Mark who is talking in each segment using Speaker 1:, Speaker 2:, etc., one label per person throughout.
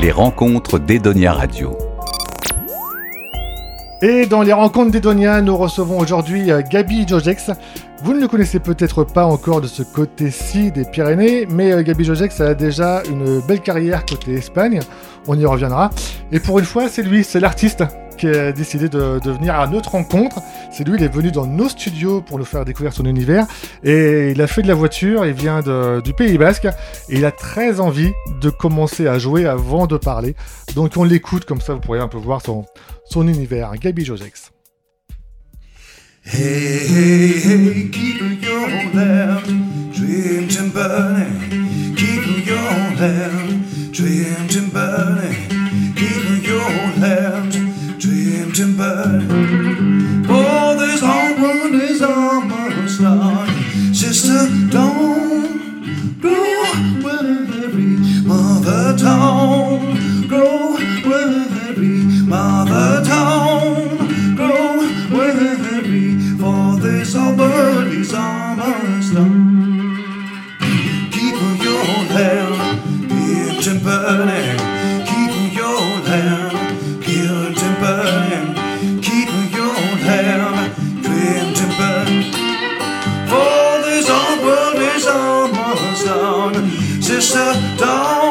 Speaker 1: Les rencontres d'Edonia Radio.
Speaker 2: Et dans les rencontres d'Edonia, nous recevons aujourd'hui euh, Gabi Jojex. Vous ne le connaissez peut-être pas encore de ce côté-ci des Pyrénées, mais euh, Gabi Jojex a déjà une belle carrière côté Espagne. On y reviendra. Et pour une fois, c'est lui, c'est l'artiste qui a décidé de, venir à notre rencontre. C'est lui, il est venu dans nos studios pour nous faire découvrir son univers. Et il a fait de la voiture, il vient du Pays Basque. Et il a très envie de commencer à jouer avant de parler. Donc on l'écoute, comme ça vous pourrez un peu voir son, son univers. Gabi Josex.
Speaker 3: Hey, hey, hey. zone. Sister, don't.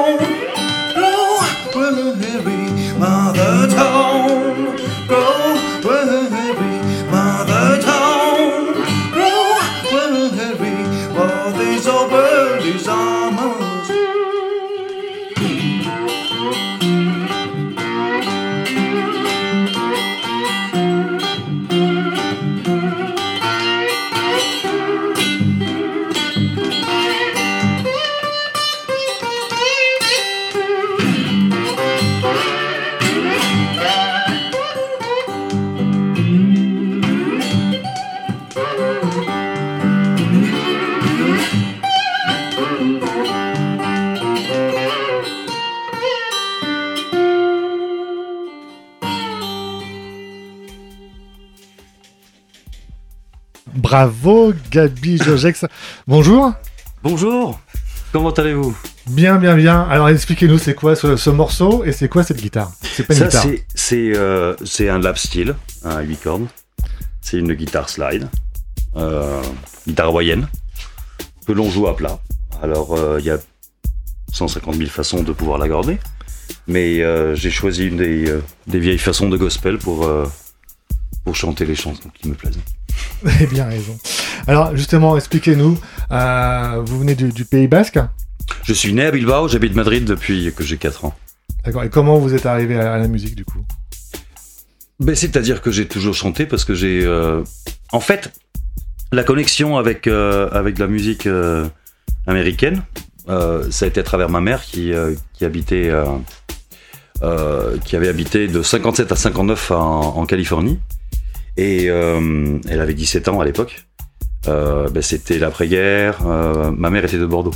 Speaker 2: Bravo Gabi Jojex. Bonjour.
Speaker 4: Bonjour, comment allez-vous?
Speaker 2: Bien, bien, bien. Alors expliquez-nous, c'est quoi ce, ce morceau et c'est quoi cette guitare? C'est pas une
Speaker 4: Ça,
Speaker 2: guitare.
Speaker 4: c'est- euh, c'est un lap steel, un 8 cordes. C'est une guitare slide, euh, guitare hawaïenne, que l'on joue à plat. Alors, euh, il y a 150 000 façons de pouvoir l'accorder. Mais euh, j'ai choisi une des, euh, des vieilles façons de gospel pour, pour chanter les chansons qui me plaisent.
Speaker 2: Vous avez bien raison. Alors justement, expliquez-nous. euh, vous venez du, du Pays Basque?
Speaker 4: Je suis né à Bilbao, j'habite Madrid depuis que j'ai 4 ans.
Speaker 2: D'accord. Et comment vous êtes arrivé à, à la musique du coup?
Speaker 4: Ben, C'est-à-dire que j'ai toujours chanté parce que j'ai... euh, En fait, la connexion avec, euh, avec la musique américaine, euh, ça a été à travers ma mère qui, euh, qui habitait... euh, qui avait habité de 57 à 59 en, en Californie. Et elle avait 17 ans à l'époque. Ben, C'était l'après-guerre. ma mère était de Bordeaux.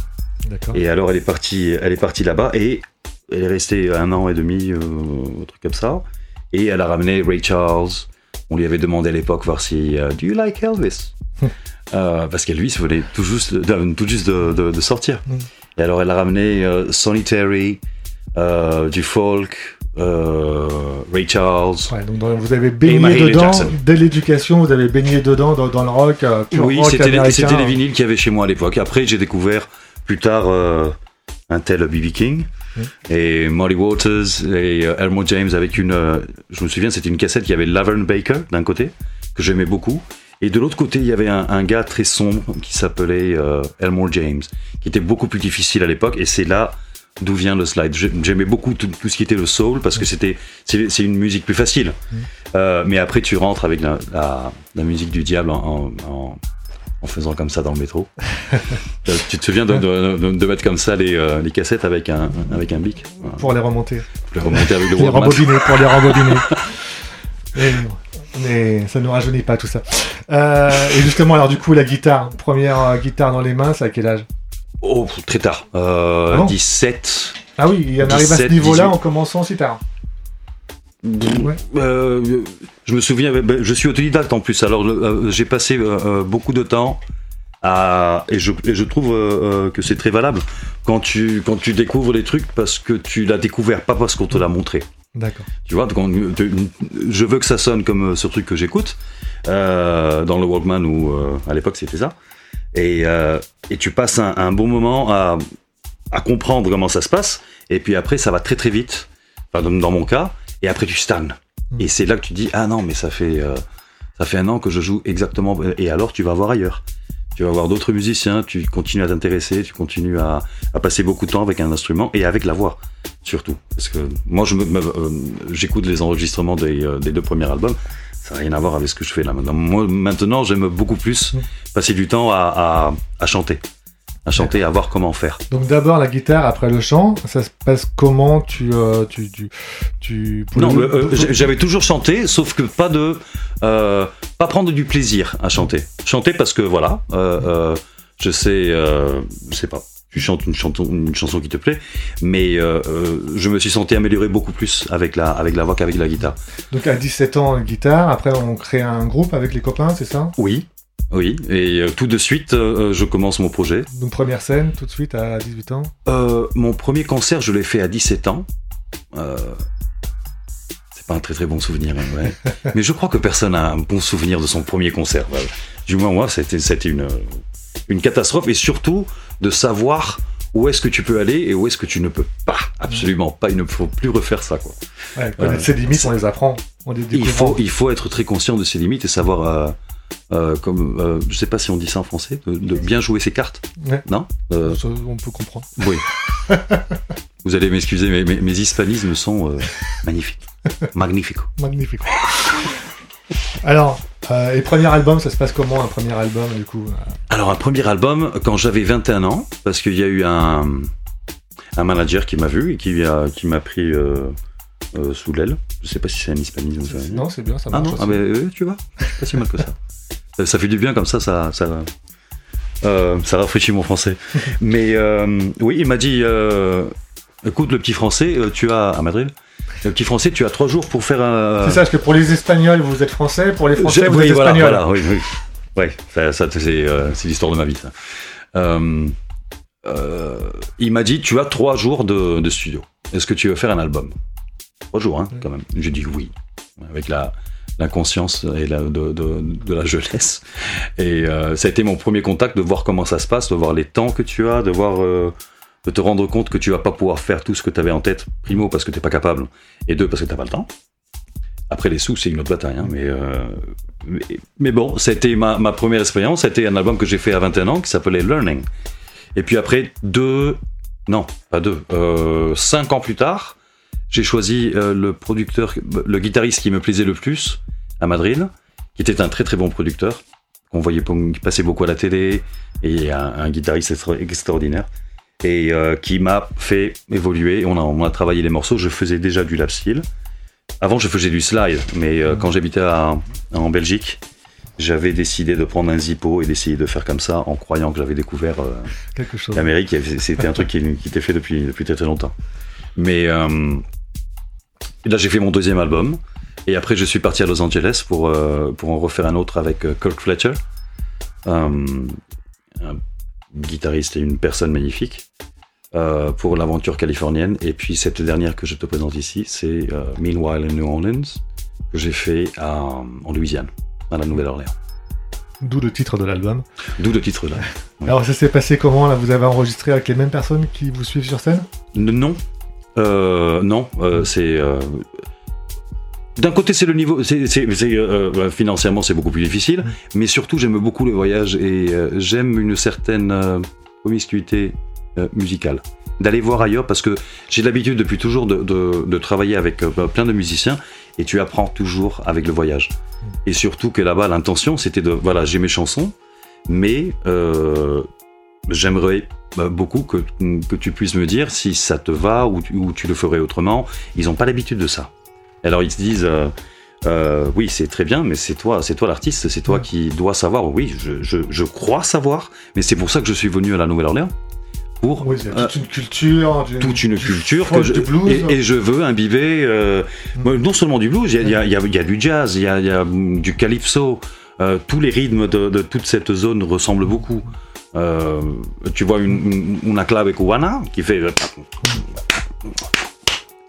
Speaker 4: Et alors elle est partie, elle est partie là-bas et elle est restée un an et demi, euh, un truc comme ça. Et elle a ramené Ray Charles. On lui avait demandé à l'époque voir si euh, Do you like Elvis Euh, Parce qu'elle lui venait tout juste, de, tout juste de, de- de sortir.
Speaker 2: Mm.
Speaker 4: Et alors elle a ramené euh, Sonny Terry, euh, du folk, euh, Ray Charles.
Speaker 2: Ouais, donc dans- vous avez baigné dedans dès l'éducation. Vous avez baigné dedans dans, dans le rock, pur
Speaker 4: Oui, c'était les, les vinyles qu'il y avait chez moi à l'époque. Après, j'ai découvert plus tard un tel B.B. King
Speaker 2: Mm.
Speaker 4: et Molly Waters et Elmo James avec une. je me souviens, c'était une cassette qui avait Laverne Baker d'un côté que j'aimais beaucoup. Et de l'autre côté, il y avait un, un gars très sombre qui s'appelait euh, Elmore James, qui était beaucoup plus difficile à l'époque. Et c'est là d'où vient le slide. J'ai- J'aimais beaucoup tout, tout ce qui était le soul parce que c'était c'est une musique plus facile. Euh, mais après, tu rentres avec la, la, la musique du diable en, en, en- en faisant comme ça dans le métro. Euh, tu te souviens de, de, de- de mettre comme ça les, euh, les cassettes avec un, avec un bic? Voilà.
Speaker 2: pour les remonter.
Speaker 4: Pour les remonter avec le
Speaker 2: Les rembobiner, pour les rembobiner. Mais, mais ça ne nous rajeunit pas tout ça. Euh, et justement, alors du coup, la guitare, première euh, guitare dans les mains, c'est à quel âge?
Speaker 4: Oh, très tard. Euh,
Speaker 2: Ah bon
Speaker 4: 17.
Speaker 2: Ah oui, il y en arrive à ce
Speaker 4: 17,
Speaker 2: niveau-là
Speaker 4: 18.
Speaker 2: en commençant si tard. Ouais.
Speaker 4: Euh, je me souviens, ben, je suis autodidacte en plus, alors j'ai passé beaucoup de temps à, et je, et je trouve que c'est très valable quand tu, quand tu découvres les trucs parce que tu l'as découvert, pas parce qu'on te l'a montré.
Speaker 2: D'accord.
Speaker 4: Tu vois, je veux que ça sonne comme euh, ce truc que j'écoute euh, dans le Walkman ou euh, à l'époque c'était ça. Et, euh, et tu passes un, un bon moment à, à comprendre comment ça se passe. Et puis après, ça va très très vite. Enfin, dans, dans mon cas. Et après, tu stagnes.
Speaker 2: Mm.
Speaker 4: Et c'est là que tu dis ah non, mais ça fait ça fait un an que je joue exactement. Et alors, tu vas voir ailleurs. Tu vas voir d'autres musiciens. Tu continues à t'intéresser. Tu continues à, à passer beaucoup de temps avec un instrument et avec la voix surtout. Parce que moi, je euh, j'écoute les enregistrements des, euh, des deux premiers albums. Ça n'a rien à voir avec ce que je fais là maintenant. Moi, maintenant, j'aime beaucoup plus
Speaker 2: Mm.
Speaker 4: passer du temps à, à, à chanter. À chanter, à voir comment faire.
Speaker 2: Donc d'abord la guitare, après le chant. Ça se passe comment? Tu, euh, tu, tu,
Speaker 4: Non, euh, j'avais toujours chanté, sauf que pas de, euh, pas prendre du plaisir à chanter. Chanter parce que voilà, je sais, je sais pas, tu chantes une chanson, une chanson qui te plaît, mais euh, euh, je me suis senti amélioré beaucoup plus avec la, avec la voix qu'avec la guitare.
Speaker 2: Donc à 17 ans guitare. Après on crée un groupe avec les copains, c'est ça?
Speaker 4: Oui, oui, et euh, tout de suite, euh, je commence mon projet.
Speaker 2: Donc première scène tout de suite à 18 ans?
Speaker 4: Euh, mon premier concert, je l'ai fait à 17 ans. C'est pas un très très bon souvenir, hein, ouais. mais je crois que personne a un bon souvenir de son premier concert. Du moins, moi, c'était c'était une, une catastrophe et surtout de savoir où est-ce que tu peux aller et où est-ce que tu ne peux pas. Absolument pas. Il ne faut plus refaire ça, quoi.
Speaker 2: Ouais, connaître
Speaker 4: Euh,
Speaker 2: ses limites, on les apprend. On les
Speaker 4: Il faut, il faut être très conscient de ses limites et savoir, euh, euh, comme, euh, je sais pas si on dit ça en français, de, de bien jouer ses cartes.
Speaker 2: Ouais.
Speaker 4: Non Euh,
Speaker 2: Ça, on peut comprendre.
Speaker 4: Oui. Vous allez m'excuser, mais mes, mes hispanismes sont euh, magnifiques. Magnifiques.
Speaker 2: Alors, euh, et premier album, ça se passe comment un premier album du coup
Speaker 4: Alors, un premier album, quand j'avais 21 ans, parce qu'il y a eu un, un manager qui m'a vu et qui, a- qui m'a pris euh, euh, sous l'aile. Je sais pas si c'est un hispanisme. ça.
Speaker 2: Non, c'est bien, ça
Speaker 4: Ah
Speaker 2: marche.
Speaker 4: non,
Speaker 2: aussi.
Speaker 4: ah, mais, euh, tu vois, c'est pas si mal que ça. Euh, ça fait du bien comme ça, ça, ça, euh, ça rafraîchit mon français. Mais euh, oui, il m'a dit, euh, écoute le petit français, euh, tu as à Madrid, le petit français, tu as trois jours pour faire un.
Speaker 2: C'est ça, parce que pour les Espagnols, vous êtes français, pour les Français,
Speaker 4: Je-
Speaker 2: vous
Speaker 4: oui,
Speaker 2: êtes
Speaker 4: voilà,
Speaker 2: Espagnols.
Speaker 4: voilà, oui, oui. Ouais, ça, ça, c'est euh, c'est l'histoire de ma vie. Ça. Euh, euh, il m'a dit, tu as trois jours de, de studio. Est-ce que tu veux faire un album? Trois jours, hein, quand même. J'ai dit oui, avec la l'inconscience et la, de, de, de la jeunesse. Et ça a été mon premier contact de voir comment ça se passe, de voir les temps que tu as, de voir, de te rendre compte que tu vas pas pouvoir faire tout ce que tu avais en tête. Primo parce que t'es pas capable, et deux parce que t'as pas le temps. Après les sous, c'est une autre bataille, hein, mais, euh, mais mais bon, c'était ma, ma première expérience. C'était un album que j'ai fait à 21 ans qui s'appelait Learning. Et puis après deux, non, pas deux, euh, cinq ans plus tard, j'ai choisi euh, le producteur, le guitariste qui me plaisait le plus à Madrid, qui était un très très bon producteur, qu'on voyait passait beaucoup à la télé, et un, guitariste extra- extraordinaire, et euh, qui m'a fait évoluer. On a, on a travaillé les morceaux. Je faisais déjà du lap steel. Avant, je faisais du slide, mais euh, quand j'habitais en Belgique, j'avais décidé de prendre un Zippo et d'essayer de faire comme ça en croyant que j'avais découvert euh, l'Amérique. C'était un truc qui, qui était fait depuis, depuis très très longtemps. Mais là, j'ai fait mon deuxième album. Et après, je suis parti à Los Angeles pour, pour en refaire un autre avec Kirk Fletcher, un guitariste et une personne magnifique, euh, pour l'aventure californienne. Et puis cette dernière que je te présente ici, c'est euh, Meanwhile in New Orleans, que j'ai fait à- en Louisiane, à la Nouvelle-Orléans.
Speaker 2: D'où le titre de l'album.
Speaker 4: D'où le titre là. Oui.
Speaker 2: Alors ça s'est passé comment là? Vous avez enregistré avec les mêmes personnes qui vous suivent sur scène?
Speaker 4: Non, Euh, non, euh, c'est. D'un côté, c'est le niveau. c'est euh, euh, financièrement, c'est beaucoup plus difficile, mais surtout, j'aime beaucoup le voyage et euh, j'aime une certaine promiscuité musicale. D'aller voir ailleurs parce que j'ai l'habitude depuis toujours de, travailler avec euh, plein de musiciens et tu apprends toujours avec le voyage. Et surtout que là-bas, l'intention, c'était de. Voilà, j'ai mes chansons, mais j'aimerais bah, beaucoup que, que tu puisses me dire si ça te va ou tu le ferais autrement. Ils n'ont pas l'habitude de ça. Alors ils se disent, euh, euh, oui, c'est très bien, mais c'est toi, c'est toi l'artiste, c'est toi qui dois savoir. Oui, je, je- je crois savoir, mais c'est pour ça que je suis venu à la Nouvelle-Orléans pour
Speaker 2: Oui,
Speaker 4: euh,
Speaker 2: toute une culture. du-
Speaker 4: toute une culture que je,
Speaker 2: du blues.
Speaker 4: et, et je veux imbiber
Speaker 2: Mm.
Speaker 4: non seulement du blues, il y a, il y a- il y a- il y a du jazz, il y a, il y a, mm, du calypso, tous les rythmes de, de toute cette zone ressemblent beaucoup. tu vois une, une, una clave cubana qui fait.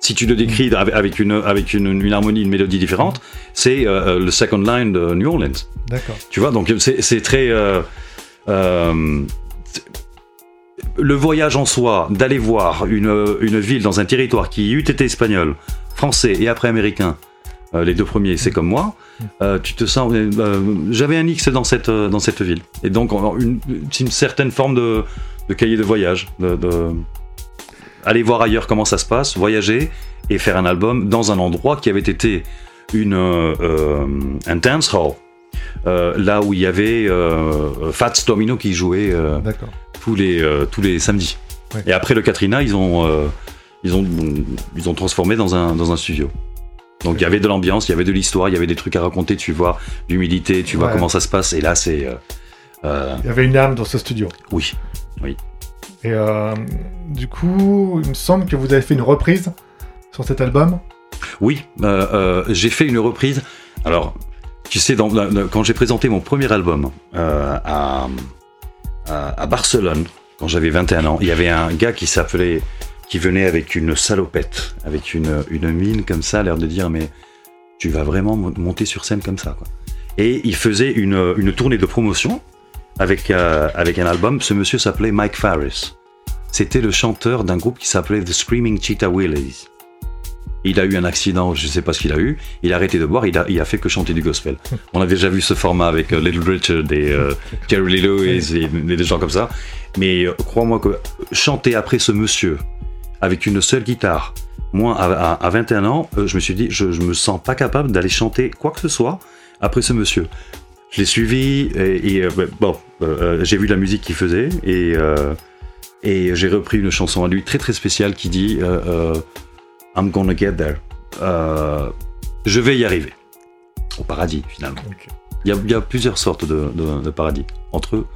Speaker 4: Si tu le décris avec avec une, avec une, une harmonie, une mélodie différente, c'est euh, le second line de New Orleans.
Speaker 2: D'accord.
Speaker 4: Tu vois, donc c'est très. euh, euh, le voyage en soi, d'aller voir une, une ville dans un territoire qui eût été espagnol, français et après américain, euh, les deux premiers, c'est comme moi, euh, tu te sens. euh, euh, J'avais un X dans cette, euh, dans cette ville. Et donc, une, c'est une certaine forme de, de cahier de voyage. De, de- aller voir ailleurs comment ça se passe, voyager et faire un album dans un endroit qui avait été une, euh, euh, un dance hall. euh, là où il y avait euh, Fats Domino qui jouait tous les tous les samedis.
Speaker 2: Ouais.
Speaker 4: Et après le Katrina, ils ont ils ont ils ont transformé dans un dans un studio. Donc il y avait de l'ambiance, il y avait de l'histoire, il y avait des trucs à raconter, tu vois, l'humidité, tu vois
Speaker 2: Ouais.
Speaker 4: comment ça se passe. Et là, c'est
Speaker 2: Il y avait une âme dans ce studio.
Speaker 4: oui,
Speaker 2: Et euh, du coup, il me semble que vous avez fait une reprise sur cet album.
Speaker 4: oui. euh, euh, j'ai fait une reprise. Alors, tu sais, quand j'ai présenté mon premier album à, Barcelone, quand j'avais 21 ans, il y avait un gars qui s'appelait qui venait avec une salopette, avec une, mine comme ça, l'air de dire mais tu vas vraiment mo- monter sur scène comme ça. Et il faisait une tournée de promotion avec, euh, avec un album. Ce monsieur s'appelait Mike Farris. C'était le chanteur d'un groupe qui s'appelait The Screaming Cheetah Willies. Il a eu un accident, je sais pas ce qu'il a eu. Il a arrêté de boire, il a, il a fait que chanter du gospel. On a déjà vu ce format avec euh, Little Richard et euh, Jerry Lee Lewis et, des gens comme ça. Mais euh, crois-moi que chanter après ce monsieur avec une seule guitare, moi à, à- à 21 ans, je me suis dit, je, je me sens pas capable d'aller chanter quoi que ce soit après ce monsieur. Je l'ai suivi et, et, euh, bon, euh, euh, j'ai vu la musique qu'il faisait et, et j'ai repris une chanson à lui très très spéciale qui dit I'm gonna get there. Je vais y arriver. Au paradis finalement. Il y a, il y a plusieurs sortes de, de- de paradis entre eux.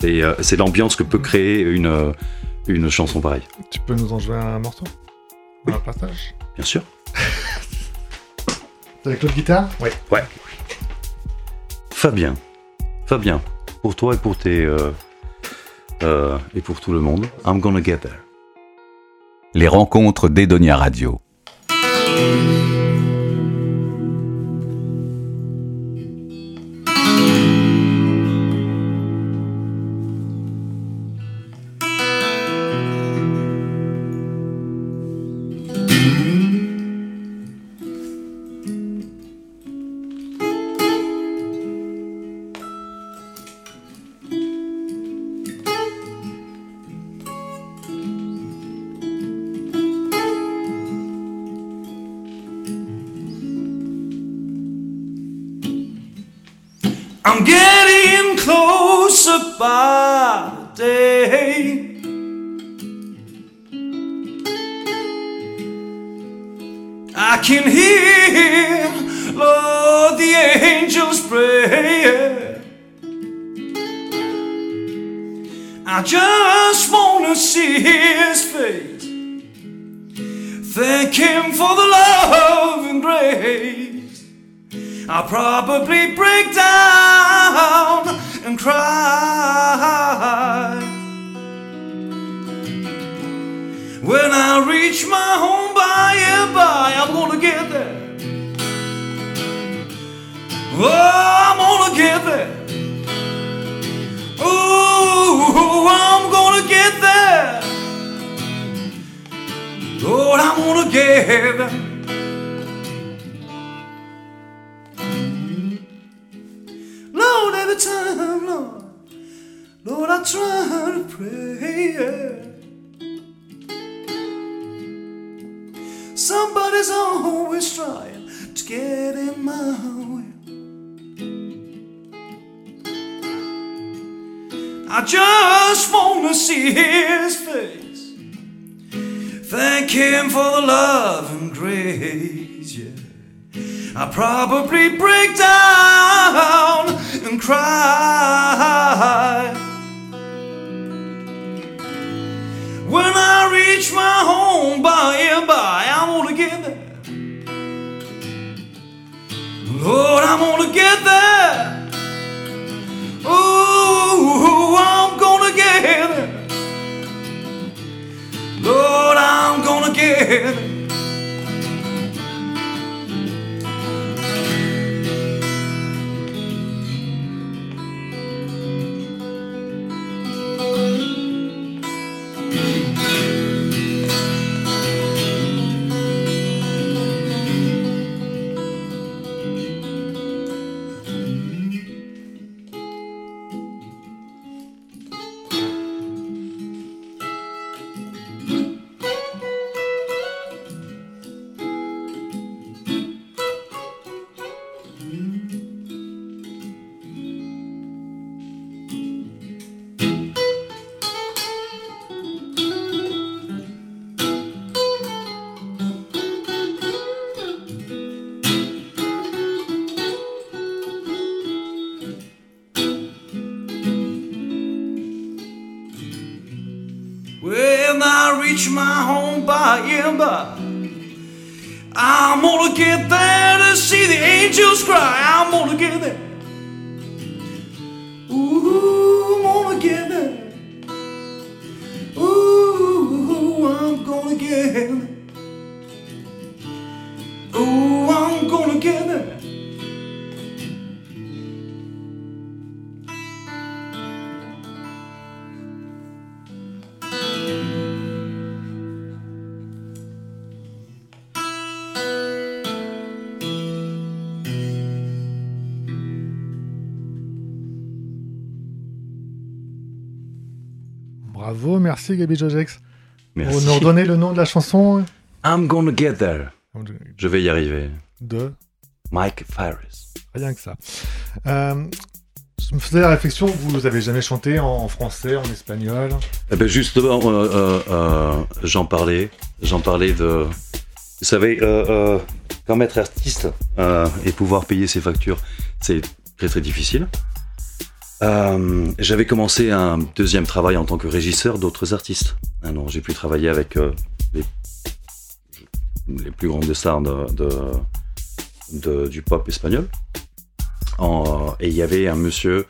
Speaker 4: C'est c'est l'ambiance que peut créer une, une chanson pareille.
Speaker 2: Tu peux nous en jouer un morceau? Un passage
Speaker 4: Bien sûr.
Speaker 2: Avec l'autre guitare? Oui.
Speaker 4: Fabien, Fabien, pour toi et pour tes euh, euh, et pour tout le monde, I'm gonna get there.
Speaker 1: Les rencontres d'Edonia Radio.
Speaker 3: I'm getting closer by the day. I can hear, I'll probably break down and cry when I reach my home by and by. I'm gonna get there. Oh, I'm gonna get there. Oh, I'm gonna get there. Lord, I'm gonna get there. Every time, Lord, Lord, I try to pray. Somebody's always trying to get in my way. I just wanna see his face. Thank him for the love and grace, yeah. I probably break down and cry. When I reach my home by and by, I'm gonna get there. Lord, I'm gonna get there. Oh, I'm gonna get there. Lord, I'm gonna get there. Reach my home by and by, I'm gonna get there to see the angels cry. I'm gonna get there. Ooh, I'm gonna get there. Ooh, I'm gonna get there.
Speaker 2: Bravo, merci Gabi Jojex. Pour
Speaker 4: Merci.
Speaker 2: nous redonner le nom de la chanson
Speaker 4: I'm gonna get there. Je vais y arriver.
Speaker 2: de
Speaker 4: Mike Farris.
Speaker 2: rien que ça. Euh, je me faisais la réflexion, vous avez jamais chanté en, français, en espagnol
Speaker 4: Eh ben justement, euh, euh, euh, j'en parlais. J'en parlais de. Vous savez, euh, euh, comme être artiste euh, et pouvoir payer ses factures, c'est très très difficile. Euh, J'avais commencé un deuxième travail en tant que régisseur d'autres artistes. Alors j'ai pu travailler avec euh, les, les plus grandes stars de, de- de- du pop espagnol. En- et il y avait un monsieur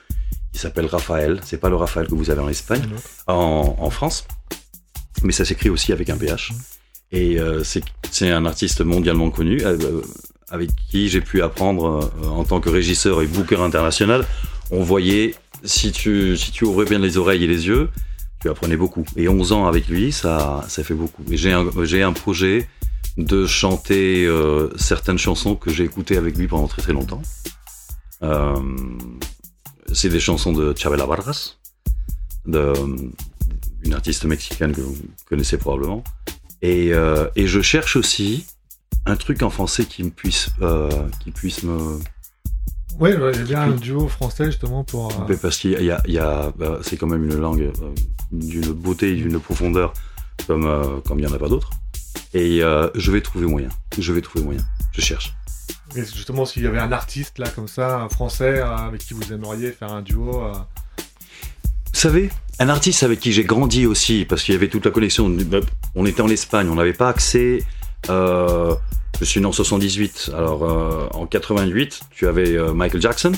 Speaker 4: qui s'appelle Raphaël. C'est pas le Raphaël que vous avez en Espagne en, en France, mais ça s'écrit aussi avec un PH. Et euh, c'est un artiste mondialement connu euh, euh, avec qui j'ai pu apprendre euh, en tant que régisseur et booker international. On voyait, si tu, ouvrais bien les oreilles et les yeux, tu apprenais beaucoup. Et 11 ans avec lui, ça, ça fait beaucoup. J'ai un, projet de chanter euh, certaines chansons que j'ai écoutées avec lui pendant très très longtemps. Euh, c'est des chansons de Chabela Vargas, de, une artiste mexicaine que vous connaissez probablement. Et, euh, je cherche aussi un truc en français qui puisse me,
Speaker 2: Oui, j'ai bien un duo français justement pour. euh,
Speaker 4: parce qu'il y a, il y a- il y a- bah, c'est quand même une langue euh, d'une beauté, et d'une profondeur comme euh, comme il y en a pas d'autres. Et euh, je vais trouver moyen. Je vais trouver moyen. Je cherche.
Speaker 2: et justement, s'il y avait un artiste là comme ça, un français avec qui vous aimeriez faire un duo.
Speaker 4: Vous savez, un artiste avec qui j'ai grandi aussi, parce qu'il y avait toute la connexion. On était en Espagne, on n'avait pas accès. euh, je suis né en 78, alors euh, en 88, tu avais euh, Michael Jackson,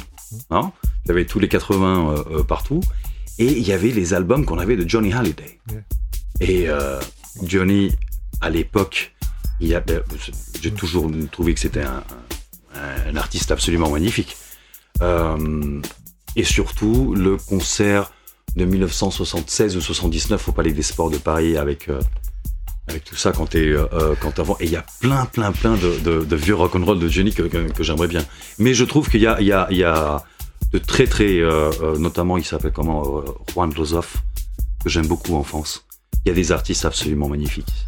Speaker 4: hein, tu avais tous les 80 euh, partout, et il y avait les albums qu'on avait de Johnny Hallyday.
Speaker 2: Yeah.
Speaker 4: Et Johnny, à l'époque, il a- ben, j'ai toujours trouvé que c'était un, un- artiste absolument magnifique. Et surtout, le concert de 1976 ou 79 au Palais des Sports de Paris avec avec tout ça quand t'es euh, euh, quand avant et il y a plein plein plein de, de, de vieux rock'n'roll de Johnny que, j'aimerais bien. Mais je trouve qu'il y a il y a il y a de très très euh, euh, notamment il s'appelle comment Juan Joseph que j'aime beaucoup en France. Il y a des artistes absolument magnifiques.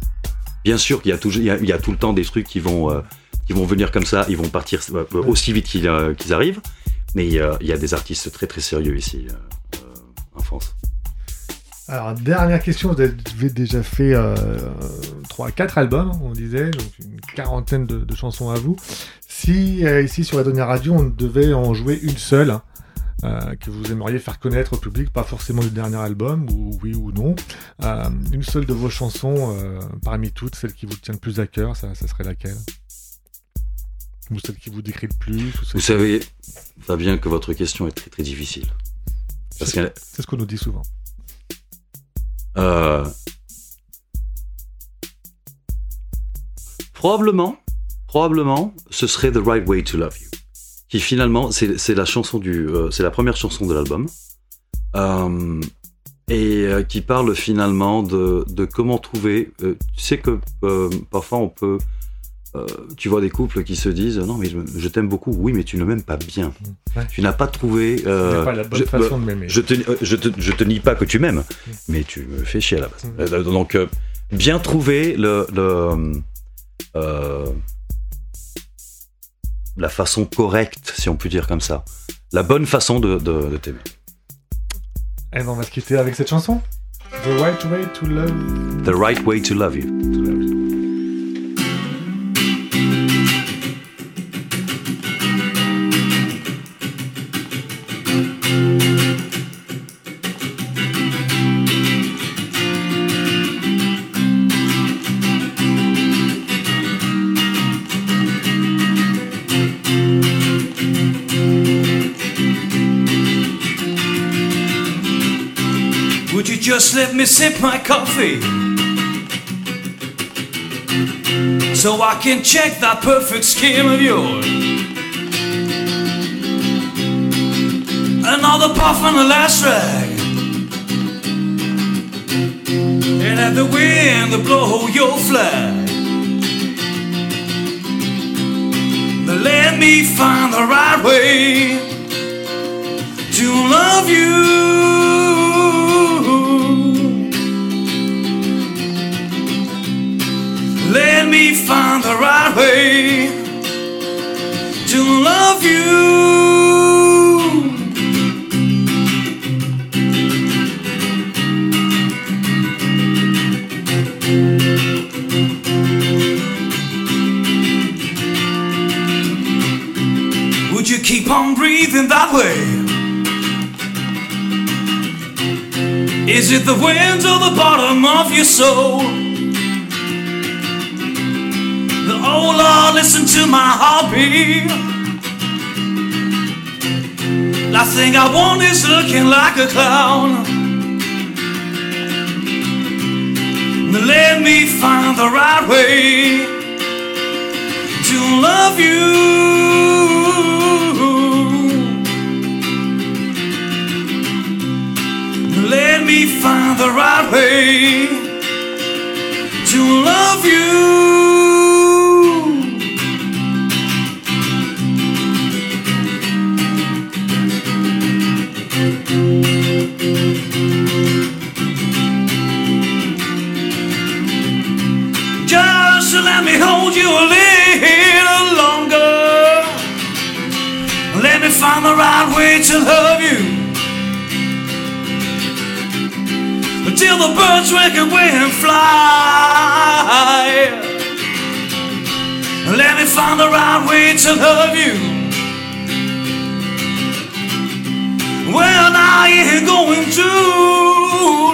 Speaker 4: Bien sûr qu'il y a tout le temps des trucs qui vont qui vont venir comme ça ils vont partir aussi vite qu'ils arrivent. Mais il y a des artistes très très sérieux ici en France
Speaker 2: Alors, dernière question, vous avez déjà fait euh, 3 4 albums, on disait, donc une quarantaine de, de chansons à vous. Si euh, ici sur la dernière radio, on devait en jouer une seule, hein, euh, que vous aimeriez faire connaître au public, pas forcément du dernier album, ou oui ou non, euh, une seule de vos chansons, parmi toutes, celle qui vous tient le plus à cœur, ça, ça serait laquelle? Ou celle qui vous décrit le plus ou
Speaker 4: Vous savez, Fabien, que votre question est très très difficile.
Speaker 2: C'est ce qu'on nous dit souvent.
Speaker 4: Euh,
Speaker 5: probablement, probablement, ce serait The Right Way to Love You, qui finalement, c'est la chanson du, euh, c'est la première chanson de l'album, euh, et qui parle finalement de, de comment trouver. tu sais que parfois on peut, euh, tu vois des couples qui se disent non mais je, je t'aime beaucoup, oui mais tu ne m'aimes pas bien,
Speaker 2: Ouais.
Speaker 5: tu n'as pas trouvé. euh,
Speaker 2: C'est pas la bonne
Speaker 5: je-
Speaker 2: façon de m'aimer.
Speaker 5: je te, euh, je, te, je te nie pas que tu m'aimes, mais tu me fais chier à la base.
Speaker 2: Mm.
Speaker 5: Donc, euh, bien trouver le, le, la façon correcte, si on peut dire comme ça. La bonne façon de, de, de t'aimer.
Speaker 2: Et ben, on va se quitter avec cette chanson. The Right Way to Love.
Speaker 5: The right way to love you.
Speaker 2: to love you.
Speaker 4: Just let me sip my coffee? So I can check that perfect skin of yours. Another puff on the last rag. And let the wind blow your flag. Let me find the right way to love you. Let me find the right way to love you. Would you keep on breathing that way? Is it the winds or the bottom of your soul? Oh Lord, listen to my heartbeat. Last thing I want is looking like a clown. Let me find the right way to love you. Let me find the right way to love you. Until the birds wake away and fly. Let me find the right way to love you. Well, I ain't going to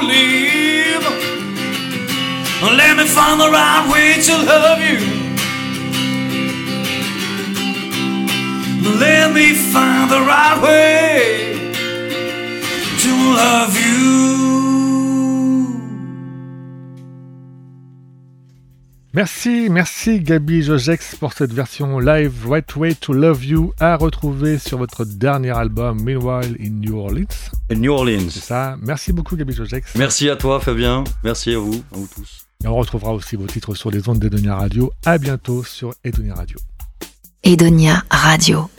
Speaker 4: leave. Let me find the right way to love you. Let me find the right way to love you.
Speaker 2: Merci, merci Gabi Jojex pour cette version live Right Way to Love You à retrouver sur votre dernier album Meanwhile in New Orleans.
Speaker 5: New Orleans.
Speaker 2: C'est ça. Merci beaucoup Gabi Jojex.
Speaker 5: Merci à toi, Fabien. Merci à vous, à vous tous.
Speaker 2: Et on retrouvera aussi vos titres sur les ondes d'Edonia Radio. À bientôt sur Edonia Radio.
Speaker 6: Edonia Radio.